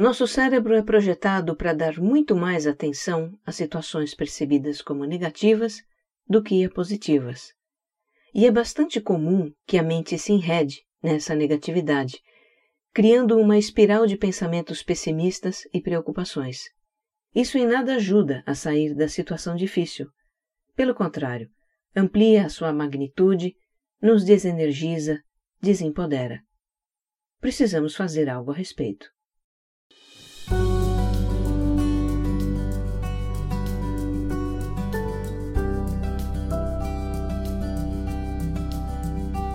Nosso cérebro é projetado para dar muito mais atenção a situações percebidas como negativas do que a positivas. E é bastante comum que a mente se enrede nessa negatividade, criando uma espiral de pensamentos pessimistas e preocupações. Isso em nada ajuda a sair da situação difícil. Pelo contrário, amplia a sua magnitude, nos desenergiza, desempodera. Precisamos fazer algo a respeito.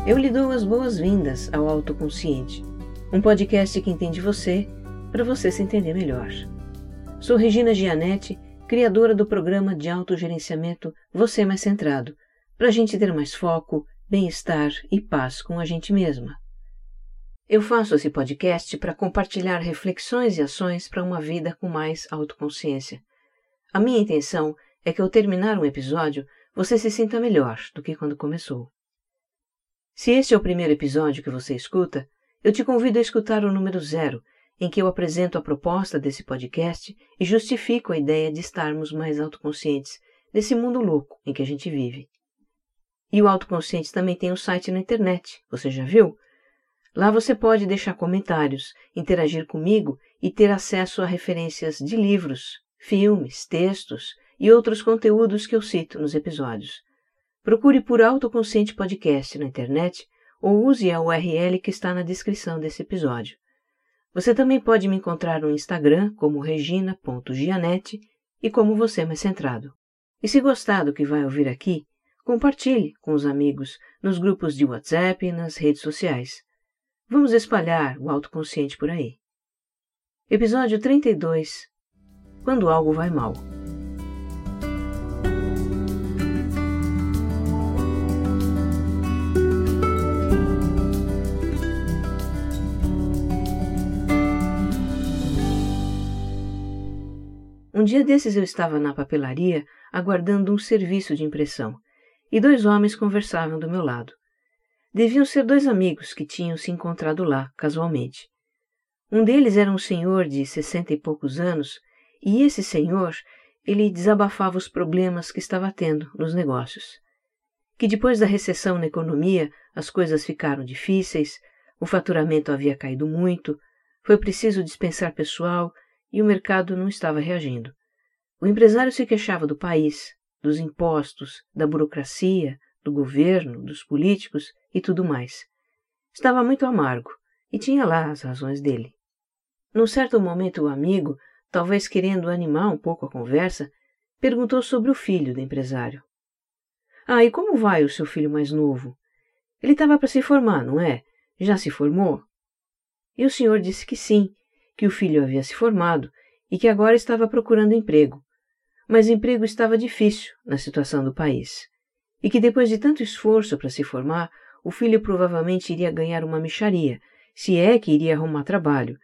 Eu lhe dou as boas-vindas ao Autoconsciente, um podcast que entende você para você se entender melhor. Sou Regina Gianetti, criadora do programa de autogerenciamento Você Mais Centrado, para a gente ter mais foco, bem-estar e paz com a gente mesma. Eu faço esse podcast para compartilhar reflexões e ações para uma vida com mais autoconsciência. A minha intenção é que ao terminar um episódio você se sinta melhor do que quando começou. Se este é o primeiro episódio que você escuta, eu te convido a escutar o número zero, em que eu apresento a proposta desse podcast e justifico a ideia de estarmos mais autoconscientes nesse mundo louco em que a gente vive. E o Autoconsciente também tem um site na internet, você já viu? Lá você pode deixar comentários, interagir comigo e ter acesso a referências de livros, filmes, textos e outros conteúdos que eu cito nos episódios. Procure por Autoconsciente Podcast na internet ou use a URL que está na descrição desse episódio. Você também pode me encontrar no Instagram como regina.gianete e como você mais centrado. E se gostar do que vai ouvir aqui, compartilhe com os amigos nos grupos de WhatsApp e nas redes sociais. Vamos espalhar o autoconsciente por aí. Episódio 32 Quando algo vai mal. Dia desses eu estava na papelaria aguardando um serviço de impressão e dois homens conversavam do meu lado. Deviam ser dois amigos que tinham se encontrado lá, casualmente. Um deles era um senhor de sessenta e poucos anos e esse senhor, ele desabafava os problemas que estava tendo nos negócios. Que depois da recessão na economia as coisas ficaram difíceis, o faturamento havia caído muito, foi preciso dispensar pessoal e o mercado não estava reagindo. O empresário se queixava do país, dos impostos, da burocracia, do governo, dos políticos e tudo mais. Estava muito amargo e tinha lá as razões dele. Num certo momento, o amigo, talvez querendo animar um pouco a conversa, perguntou sobre o filho do empresário. Ah, e como vai o seu filho mais novo? Ele estava para se formar, não é? Já se formou? E o senhor disse que sim, que o filho havia se formado e que agora estava procurando emprego. Mas emprego estava difícil na situação do país. E que depois de tanto esforço para se formar, o filho provavelmente iria ganhar uma micharia, se é que iria arrumar trabalho,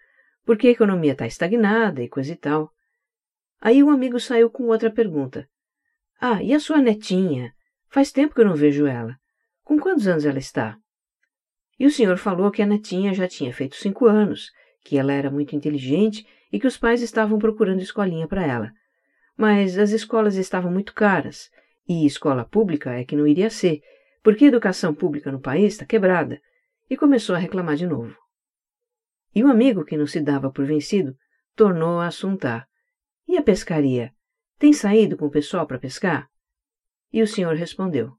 porque a economia está estagnada e coisa e tal. Aí o amigo saiu com outra pergunta. Ah, e a sua netinha? Faz tempo que eu não vejo ela. Com quantos anos ela está? E o senhor falou que a netinha já tinha feito cinco anos que ela era muito inteligente e que os pais estavam procurando escolinha para ela. Mas as escolas estavam muito caras, e escola pública é que não iria ser, porque a educação pública no país está quebrada, e começou a reclamar de novo. E o um amigo, que não se dava por vencido, tornou a assuntar. E a pescaria? Tem saído com o pessoal para pescar? E o senhor respondeu: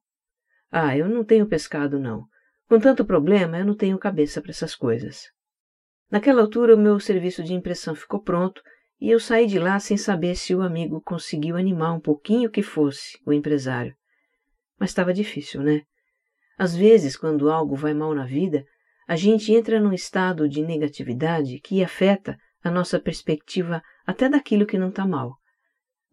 Ah, eu não tenho pescado, não. Com tanto problema, eu não tenho cabeça para essas coisas. Naquela altura, o meu serviço de impressão ficou pronto e eu saí de lá sem saber se o amigo conseguiu animar um pouquinho que fosse o empresário. Mas estava difícil, né? Às vezes, quando algo vai mal na vida, a gente entra num estado de negatividade que afeta a nossa perspectiva até daquilo que não está mal.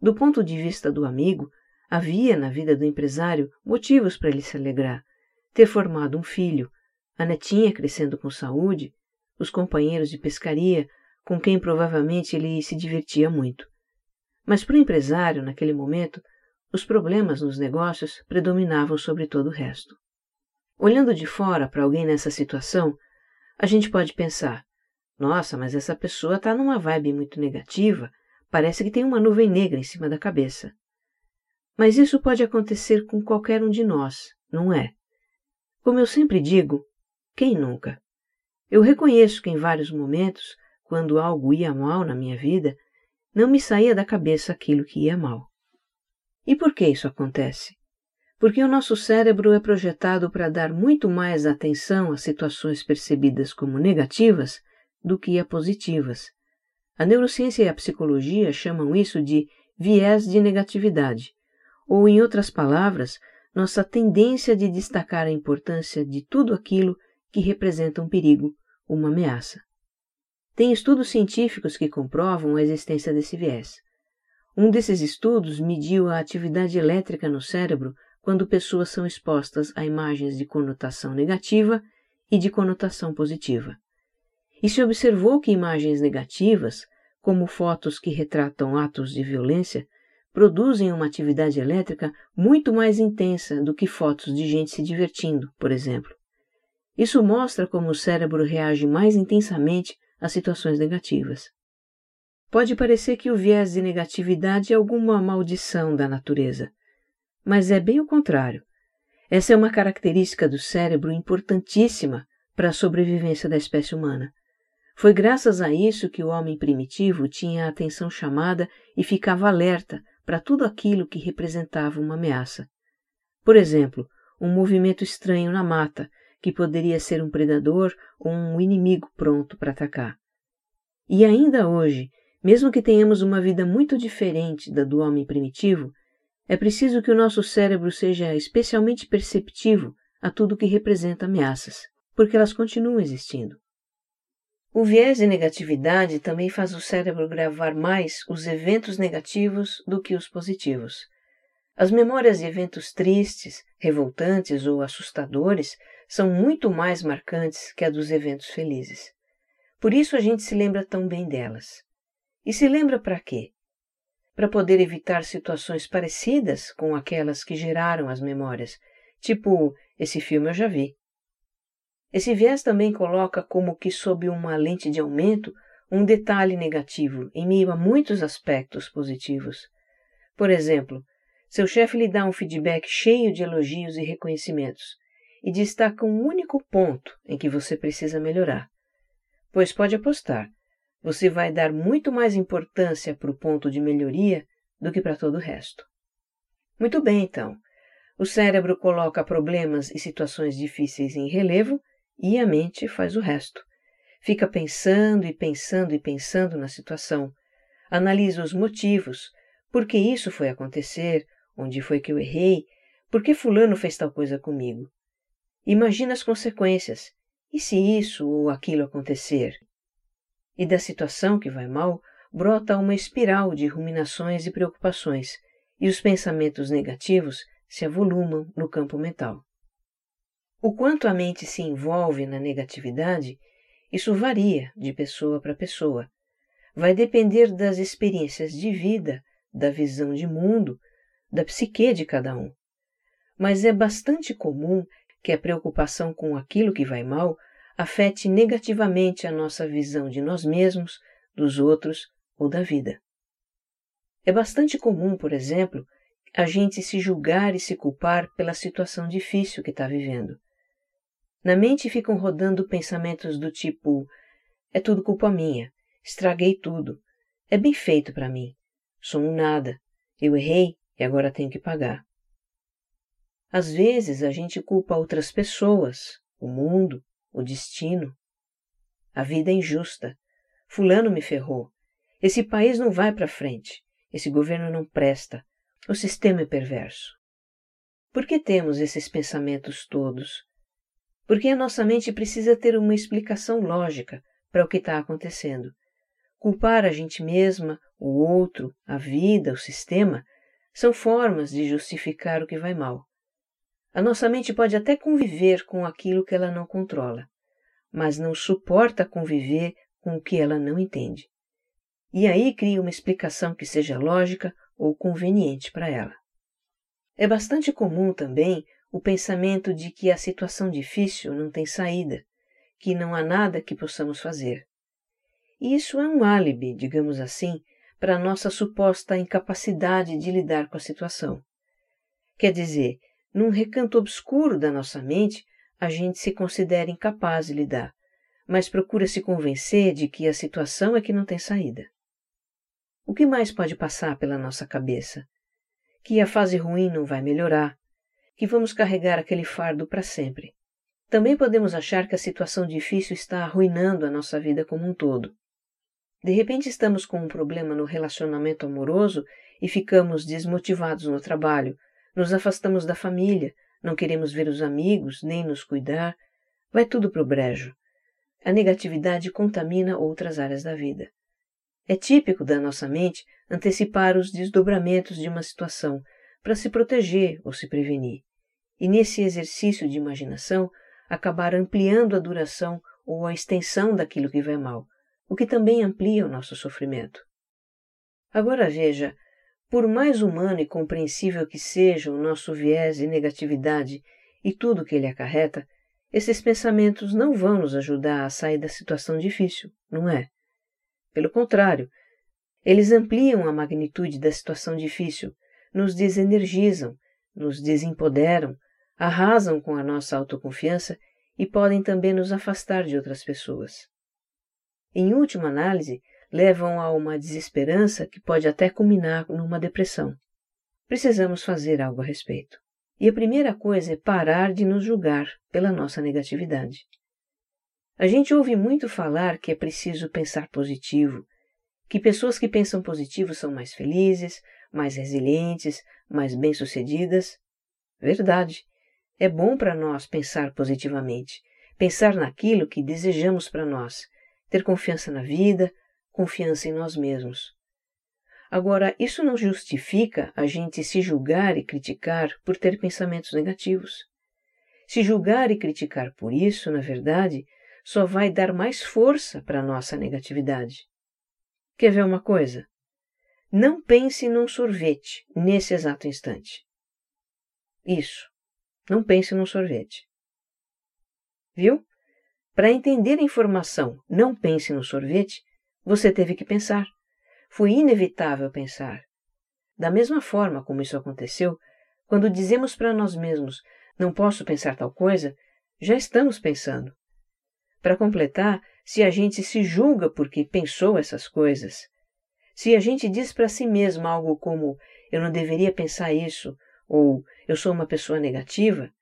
Do ponto de vista do amigo, havia na vida do empresário motivos para ele se alegrar. Ter formado um filho, a netinha crescendo com saúde, os companheiros de pescaria, com quem provavelmente ele se divertia muito. Mas para o empresário, naquele momento, os problemas nos negócios predominavam sobre todo o resto. Olhando de fora para alguém nessa situação, a gente pode pensar: Nossa, mas essa pessoa está numa vibe muito negativa, parece que tem uma nuvem negra em cima da cabeça. Mas isso pode acontecer com qualquer um de nós, não é? Como eu sempre digo, quem nunca? Eu reconheço que em vários momentos, quando algo ia mal na minha vida, não me saía da cabeça aquilo que ia mal. E por que isso acontece? Porque o nosso cérebro é projetado para dar muito mais atenção às situações percebidas como negativas do que a positivas. A neurociência e a psicologia chamam isso de viés de negatividade, ou, em outras palavras, nossa tendência de destacar a importância de tudo aquilo que representa um perigo, uma ameaça. Tem estudos científicos que comprovam a existência desse viés. Um desses estudos mediu a atividade elétrica no cérebro quando pessoas são expostas a imagens de conotação negativa e de conotação positiva. E se observou que imagens negativas, como fotos que retratam atos de violência, produzem uma atividade elétrica muito mais intensa do que fotos de gente se divertindo, por exemplo. Isso mostra como o cérebro reage mais intensamente a situações negativas. Pode parecer que o viés de negatividade é alguma maldição da natureza, mas é bem o contrário. Essa é uma característica do cérebro importantíssima para a sobrevivência da espécie humana. Foi graças a isso que o homem primitivo tinha a atenção chamada e ficava alerta para tudo aquilo que representava uma ameaça. Por exemplo, um movimento estranho na mata, que poderia ser um predador ou um inimigo pronto para atacar. E ainda hoje, mesmo que tenhamos uma vida muito diferente da do homem primitivo, é preciso que o nosso cérebro seja especialmente perceptivo a tudo que representa ameaças, porque elas continuam existindo. O viés de negatividade também faz o cérebro gravar mais os eventos negativos do que os positivos. As memórias de eventos tristes, revoltantes ou assustadores são muito mais marcantes que a dos eventos felizes. Por isso a gente se lembra tão bem delas. E se lembra para quê? Para poder evitar situações parecidas com aquelas que geraram as memórias, tipo, esse filme eu já vi. Esse viés também coloca como que sob uma lente de aumento um detalhe negativo em meio a muitos aspectos positivos. Por exemplo, seu chefe lhe dá um feedback cheio de elogios e reconhecimentos e destaca um único ponto em que você precisa melhorar. Pois pode apostar, você vai dar muito mais importância para o ponto de melhoria do que para todo o resto. Muito bem, então. O cérebro coloca problemas e situações difíceis em relevo e a mente faz o resto. Fica pensando e pensando e pensando na situação. Analisa os motivos. Por que isso foi acontecer? Onde foi que eu errei? Por que Fulano fez tal coisa comigo? Imagina as consequências. E se isso ou aquilo acontecer? E da situação que vai mal, brota uma espiral de ruminações e preocupações, e os pensamentos negativos se avolumam no campo mental. O quanto a mente se envolve na negatividade, isso varia de pessoa para pessoa. Vai depender das experiências de vida, da visão de mundo, da psique de cada um. Mas é bastante comum que a preocupação com aquilo que vai mal afete negativamente a nossa visão de nós mesmos, dos outros ou da vida. É bastante comum, por exemplo, a gente se julgar e se culpar pela situação difícil que está vivendo. Na mente ficam rodando pensamentos do tipo: é tudo culpa minha, estraguei tudo, é bem feito para mim, sou um nada, eu errei e agora tenho que pagar. Às vezes a gente culpa outras pessoas, o mundo, o destino. A vida é injusta. Fulano me ferrou. Esse país não vai para frente. Esse governo não presta. O sistema é perverso. Por que temos esses pensamentos todos? Porque a nossa mente precisa ter uma explicação lógica para o que está acontecendo. Culpar a gente mesma, o outro, a vida, o sistema, são formas de justificar o que vai mal. A nossa mente pode até conviver com aquilo que ela não controla, mas não suporta conviver com o que ela não entende. E aí cria uma explicação que seja lógica ou conveniente para ela. É bastante comum também o pensamento de que a situação difícil não tem saída, que não há nada que possamos fazer. E isso é um álibi, digamos assim, para a nossa suposta incapacidade de lidar com a situação. Quer dizer, num recanto obscuro da nossa mente, a gente se considera incapaz de lidar, mas procura se convencer de que a situação é que não tem saída. O que mais pode passar pela nossa cabeça? Que a fase ruim não vai melhorar, que vamos carregar aquele fardo para sempre. Também podemos achar que a situação difícil está arruinando a nossa vida como um todo. De repente estamos com um problema no relacionamento amoroso e ficamos desmotivados no trabalho, nos afastamos da família, não queremos ver os amigos, nem nos cuidar. Vai tudo para o brejo. A negatividade contamina outras áreas da vida. É típico da nossa mente antecipar os desdobramentos de uma situação para se proteger ou se prevenir, e nesse exercício de imaginação acabar ampliando a duração ou a extensão daquilo que vai mal, o que também amplia o nosso sofrimento. Agora veja, por mais humano e compreensível que seja o nosso viés de negatividade e tudo que ele acarreta, esses pensamentos não vão nos ajudar a sair da situação difícil, não é? Pelo contrário, eles ampliam a magnitude da situação difícil, nos desenergizam, nos desempoderam, arrasam com a nossa autoconfiança e podem também nos afastar de outras pessoas. Em última análise, levam a uma desesperança que pode até culminar numa depressão. Precisamos fazer algo a respeito. E a primeira coisa é parar de nos julgar pela nossa negatividade. A gente ouve muito falar que é preciso pensar positivo, que pessoas que pensam positivo são mais felizes, mais resilientes, mais bem-sucedidas. Verdade. É bom para nós pensar positivamente, pensar naquilo que desejamos para nós, ter confiança na vida, confiança em nós mesmos. Agora, isso não justifica a gente se julgar e criticar por ter pensamentos negativos. Se julgar e criticar por isso, na verdade, só vai dar mais força para a nossa negatividade. Quer ver uma coisa? Não pense num sorvete nesse exato instante. Isso. Não pense num sorvete. Viu? Para entender a informação não pense no sorvete, você teve que pensar. Foi inevitável pensar. Da mesma forma como isso aconteceu, quando dizemos para nós mesmos não posso pensar tal coisa, já estamos pensando. Para completar, se a gente se julga porque pensou essas coisas, se a gente diz para si mesmo algo como eu não deveria pensar isso ou eu sou uma pessoa negativa,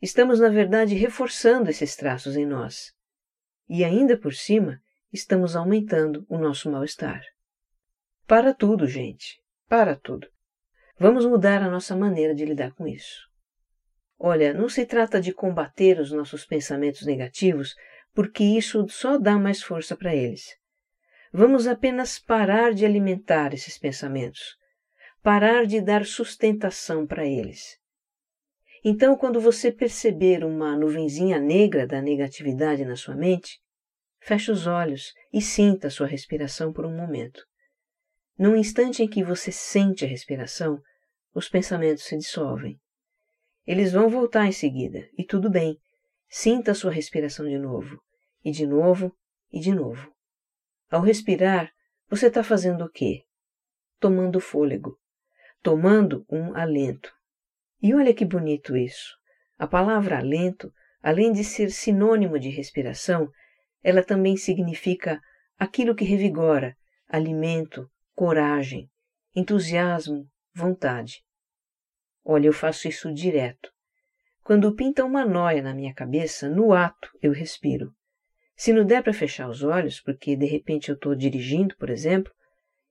estamos na verdade reforçando esses traços em nós. E ainda por cima, estamos aumentando o nosso mal-estar. Para tudo, gente. Para tudo. Vamos mudar a nossa maneira de lidar com isso. Olha, não se trata de combater os nossos pensamentos negativos, porque isso só dá mais força para eles. Vamos apenas parar de alimentar esses pensamentos, parar de dar sustentação para eles. Então, quando você perceber uma nuvenzinha negra da negatividade na sua mente, feche os olhos e sinta a sua respiração por um momento. Num instante em que você sente a respiração, os pensamentos se dissolvem. Eles vão voltar em seguida, e tudo bem. Sinta a sua respiração de novo, e de novo, e de novo. Ao respirar, você está fazendo o quê? Tomando fôlego, tomando um alento. E olha que bonito isso. A palavra alento, além de ser sinônimo de respiração, ela também significa aquilo que revigora, alimento, coragem, entusiasmo, vontade. Olha, eu faço isso direto. Quando pinta uma noia na minha cabeça, no ato eu respiro. Se não der para fechar os olhos, porque de repente eu estou dirigindo, por exemplo,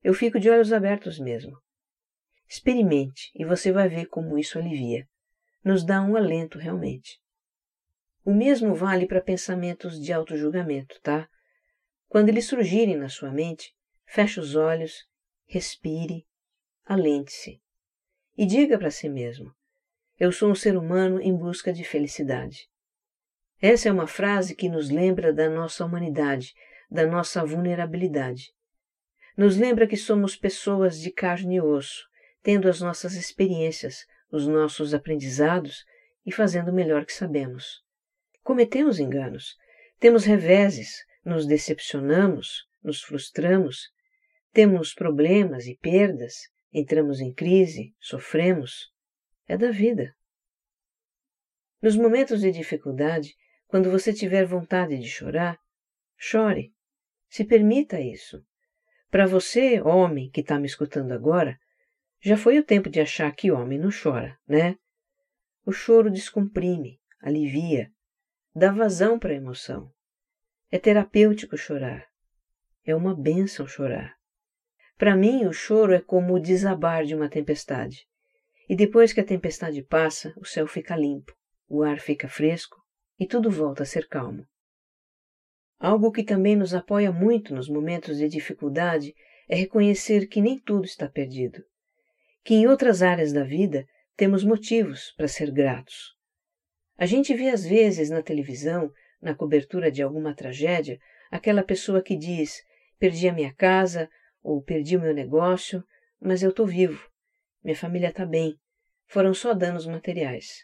eu fico de olhos abertos mesmo. Experimente e você vai ver como isso alivia. Nos dá um alento realmente. O mesmo vale para pensamentos de auto-julgamento, tá? Quando eles surgirem na sua mente, feche os olhos, respire, alente-se e diga para si mesmo: Eu sou um ser humano em busca de felicidade. Essa é uma frase que nos lembra da nossa humanidade, da nossa vulnerabilidade. Nos lembra que somos pessoas de carne e osso, tendo as nossas experiências, os nossos aprendizados e fazendo o melhor que sabemos. Cometemos enganos, temos reveses, nos decepcionamos, nos frustramos, temos problemas e perdas, entramos em crise, sofremos. É da vida. Nos momentos de dificuldade, quando você tiver vontade de chorar, chore. Se permita isso. Para você, homem que está me escutando agora, já foi o tempo de achar que homem não chora, né? O choro descomprime, alivia, dá vazão para a emoção. É terapêutico chorar. É uma bênção chorar. Para mim, o choro é como o desabar de uma tempestade. E depois que a tempestade passa, o céu fica limpo, o ar fica fresco e tudo volta a ser calmo. Algo que também nos apoia muito nos momentos de dificuldade é reconhecer que nem tudo está perdido, que em outras áreas da vida temos motivos para ser gratos. A gente vê às vezes na televisão, na cobertura de alguma tragédia, aquela pessoa que diz: perdi a minha casa ou perdi o meu negócio, mas eu estou vivo, minha família está bem, foram só danos materiais.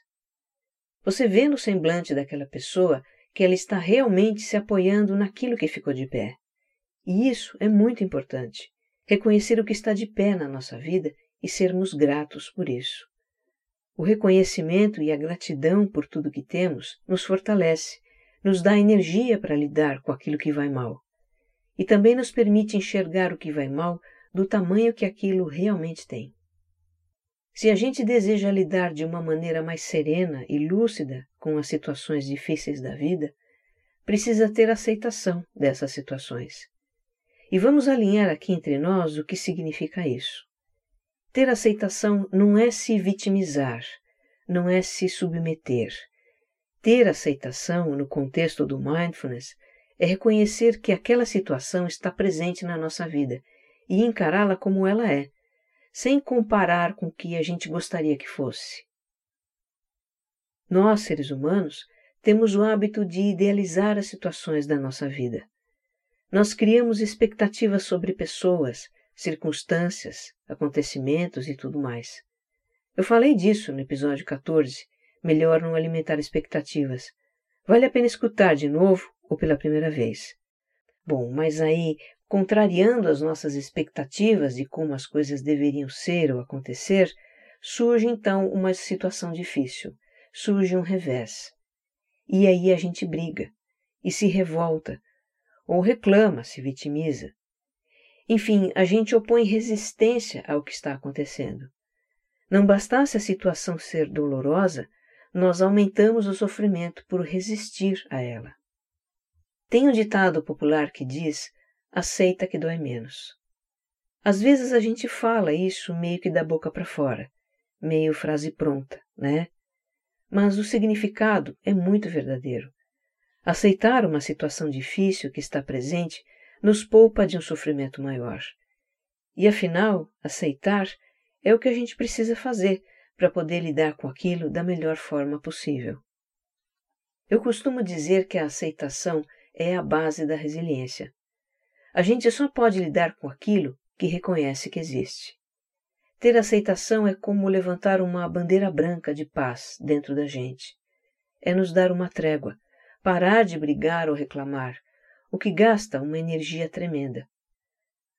Você vê no semblante daquela pessoa que ela está realmente se apoiando naquilo que ficou de pé. E isso é muito importante. Reconhecer o que está de pé na nossa vida e sermos gratos por isso. O reconhecimento e a gratidão por tudo que temos nos fortalece, nos dá energia para lidar com aquilo que vai mal. E também nos permite enxergar o que vai mal do tamanho que aquilo realmente tem. Se a gente deseja lidar de uma maneira mais serena e lúcida com as situações difíceis da vida, precisa ter aceitação dessas situações. E vamos alinhar aqui entre nós o que significa isso. Ter aceitação não é se vitimizar, não é se submeter. Ter aceitação no contexto do mindfulness é reconhecer que aquela situação está presente na nossa vida e encará-la como ela é, sem comparar com o que a gente gostaria que fosse. Nós, seres humanos, temos o hábito de idealizar as situações da nossa vida. Nós criamos expectativas sobre pessoas, circunstâncias, acontecimentos e tudo mais. Eu falei disso no episódio 14, Melhor não alimentar expectativas. Vale a pena escutar de novo ou pela primeira vez. Bom, mas aí contrariando as nossas expectativas de como as coisas deveriam ser ou acontecer, surge então uma situação difícil, surge um revés. E aí a gente briga, e se revolta, ou reclama, se vitimiza. Enfim, a gente opõe resistência ao que está acontecendo. Não bastasse a situação ser dolorosa, nós aumentamos o sofrimento por resistir a ela. Tem um ditado popular que diz aceita que dói menos. Às vezes a gente fala isso meio que da boca para fora, meio frase pronta, né? Mas o significado é muito verdadeiro. Aceitar uma situação difícil que está presente nos poupa de um sofrimento maior. E afinal, aceitar é o que a gente precisa fazer para poder lidar com aquilo da melhor forma possível. Eu costumo dizer que a aceitação é a base da resiliência. A gente só pode lidar com aquilo que reconhece que existe. Ter aceitação é como levantar uma bandeira branca de paz dentro da gente. É nos dar uma trégua, parar de brigar ou reclamar, o que gasta uma energia tremenda.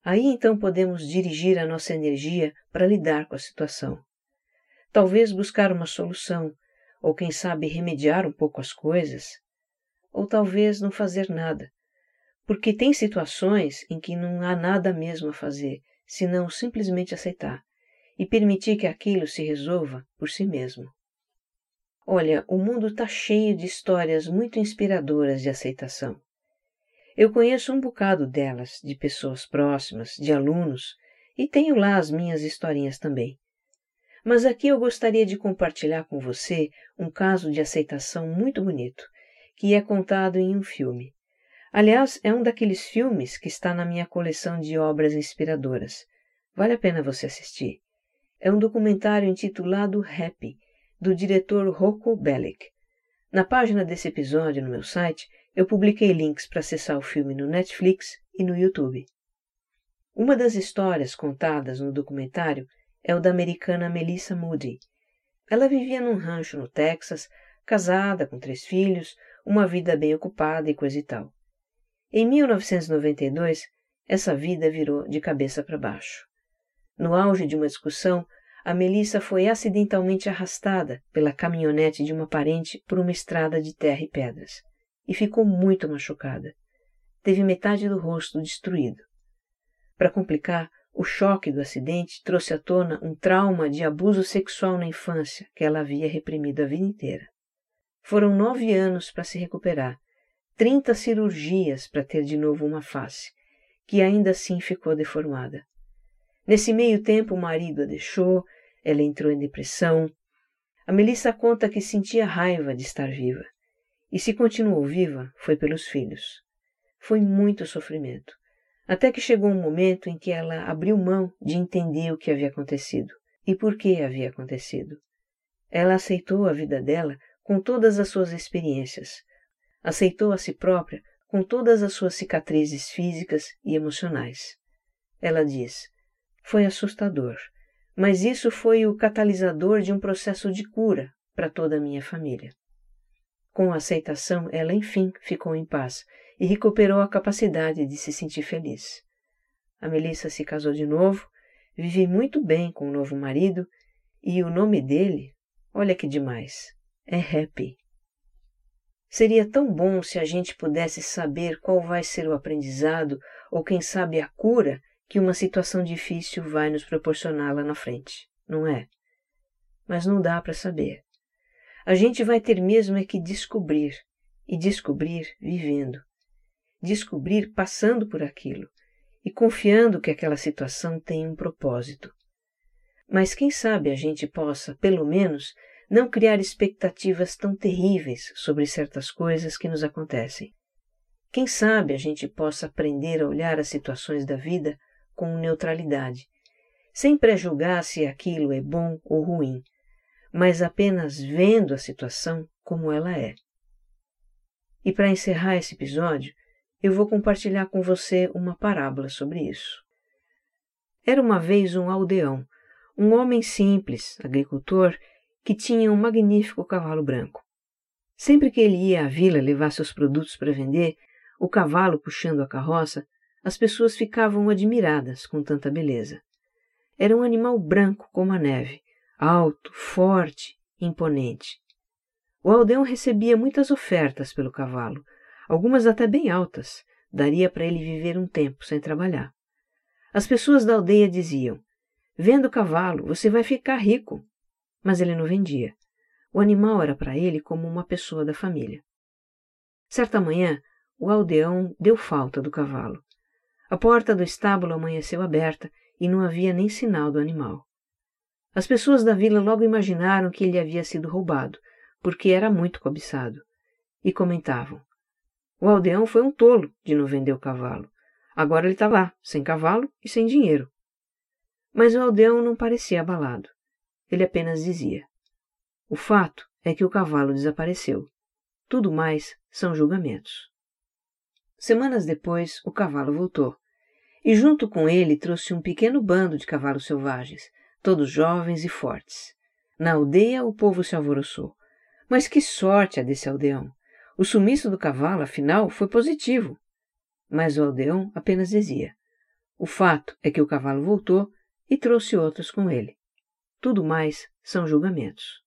Aí então podemos dirigir a nossa energia para lidar com a situação. Talvez buscar uma solução, ou quem sabe remediar um pouco as coisas, ou talvez não fazer nada, porque tem situações em que não há nada mesmo a fazer, senão simplesmente aceitar e permitir que aquilo se resolva por si mesmo. Olha, o mundo está cheio de histórias muito inspiradoras de aceitação. Eu conheço um bocado delas, de pessoas próximas, de alunos, e tenho lá as minhas historinhas também. Mas aqui eu gostaria de compartilhar com você um caso de aceitação muito bonito, que é contado em um filme. Aliás, é um daqueles filmes que está na minha coleção de obras inspiradoras. Vale a pena você assistir. É um documentário intitulado Happy, do diretor Rocco Bellic. Na página desse episódio no meu site, eu publiquei links para acessar o filme no Netflix e no YouTube. Uma das histórias contadas no documentário é o da americana Melissa Moody. Ela vivia num rancho no Texas, casada, com três filhos, uma vida bem ocupada e coisa e tal. Em 1992, essa vida virou de cabeça para baixo. No auge de uma discussão, a Melissa foi acidentalmente arrastada pela caminhonete de uma parente por uma estrada de terra e pedras e ficou muito machucada. Teve metade do rosto destruído. Para complicar, o choque do acidente trouxe à tona um trauma de abuso sexual na infância que ela havia reprimido a vida inteira. Foram nove anos para se recuperar, trinta cirurgias para ter de novo uma face, que ainda assim ficou deformada. Nesse meio tempo, o marido a deixou, ela entrou em depressão. A Melissa conta que sentia raiva de estar viva. E se continuou viva, foi pelos filhos. Foi muito sofrimento. Até que chegou um momento em que ela abriu mão de entender o que havia acontecido e por que havia acontecido. Ela aceitou a vida dela com todas as suas experiências, aceitou a si própria com todas as suas cicatrizes físicas e emocionais. Ela diz: Foi assustador, mas isso foi o catalisador de um processo de cura para toda a minha família. Com a aceitação, ela enfim ficou em paz e recuperou a capacidade de se sentir feliz. A Melissa se casou de novo, vive muito bem com o novo marido e o nome dele, olha que demais, é Happy. Seria tão bom se a gente pudesse saber qual vai ser o aprendizado ou quem sabe a cura que uma situação difícil vai nos proporcionar lá na frente, não é? Mas não dá para saber. A gente vai ter mesmo é que descobrir, e descobrir vivendo descobrir passando por aquilo e confiando que aquela situação tem um propósito. Mas quem sabe a gente possa, pelo menos, não criar expectativas tão terríveis sobre certas coisas que nos acontecem. Quem sabe a gente possa aprender a olhar as situações da vida com neutralidade, sem prejulgar se aquilo é bom ou ruim, mas apenas vendo a situação como ela é. E para encerrar esse episódio, eu vou compartilhar com você uma parábola sobre isso. Era uma vez um aldeão, um homem simples, agricultor, que tinha um magnífico cavalo branco. Sempre que ele ia à vila levar seus produtos para vender, o cavalo puxando a carroça, as pessoas ficavam admiradas com tanta beleza. Era um animal branco como a neve, alto, forte, imponente. O aldeão recebia muitas ofertas pelo cavalo, algumas até bem altas, daria para ele viver um tempo sem trabalhar. As pessoas da aldeia diziam: Vendo o cavalo, você vai ficar rico. Mas ele não vendia. O animal era para ele como uma pessoa da família. Certa manhã, o aldeão deu falta do cavalo. A porta do estábulo amanheceu aberta e não havia nem sinal do animal. As pessoas da vila logo imaginaram que ele havia sido roubado, porque era muito cobiçado, e comentavam: o aldeão foi um tolo de não vender o cavalo. Agora ele está lá, sem cavalo e sem dinheiro. Mas o aldeão não parecia abalado. Ele apenas dizia: O fato é que o cavalo desapareceu. Tudo mais são julgamentos. Semanas depois, o cavalo voltou. E junto com ele trouxe um pequeno bando de cavalos selvagens, todos jovens e fortes. Na aldeia o povo se alvoroçou. Mas que sorte a desse aldeão! O sumiço do cavalo, afinal, foi positivo. Mas o aldeão apenas dizia: O fato é que o cavalo voltou e trouxe outros com ele. Tudo mais são julgamentos.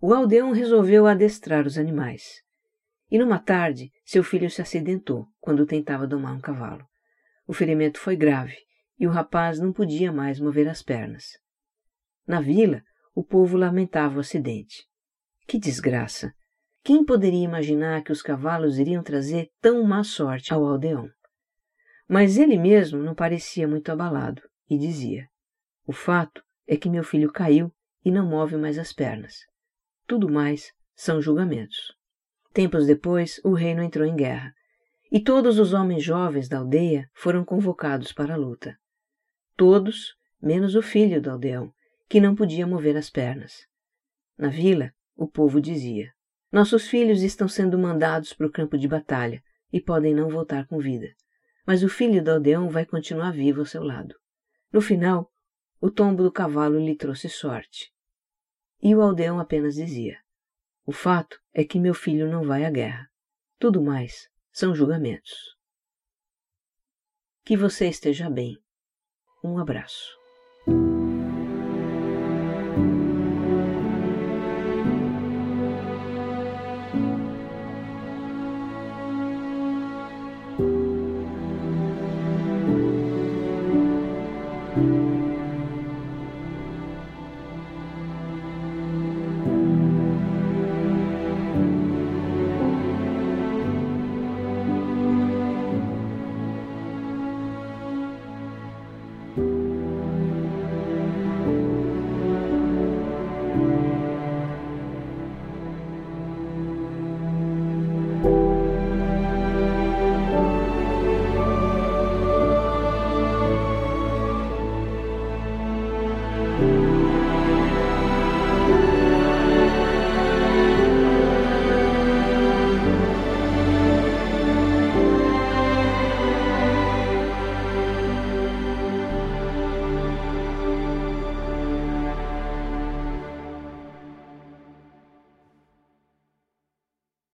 O aldeão resolveu adestrar os animais. E numa tarde, seu filho se acidentou quando tentava domar um cavalo. O ferimento foi grave e o rapaz não podia mais mover as pernas. Na vila, o povo lamentava o acidente. Que desgraça! Quem poderia imaginar que os cavalos iriam trazer tão má sorte ao aldeão? Mas ele mesmo não parecia muito abalado e dizia: O fato é que meu filho caiu e não move mais as pernas. Tudo mais são julgamentos. Tempos depois, o reino entrou em guerra e todos os homens jovens da aldeia foram convocados para a luta. Todos, menos o filho do aldeão, que não podia mover as pernas. Na vila, o povo dizia: nossos filhos estão sendo mandados para o campo de batalha e podem não voltar com vida, mas o filho do aldeão vai continuar vivo ao seu lado. No final, o tombo do cavalo lhe trouxe sorte. E o aldeão apenas dizia: O fato é que meu filho não vai à guerra. Tudo mais são julgamentos. Que você esteja bem. Um abraço.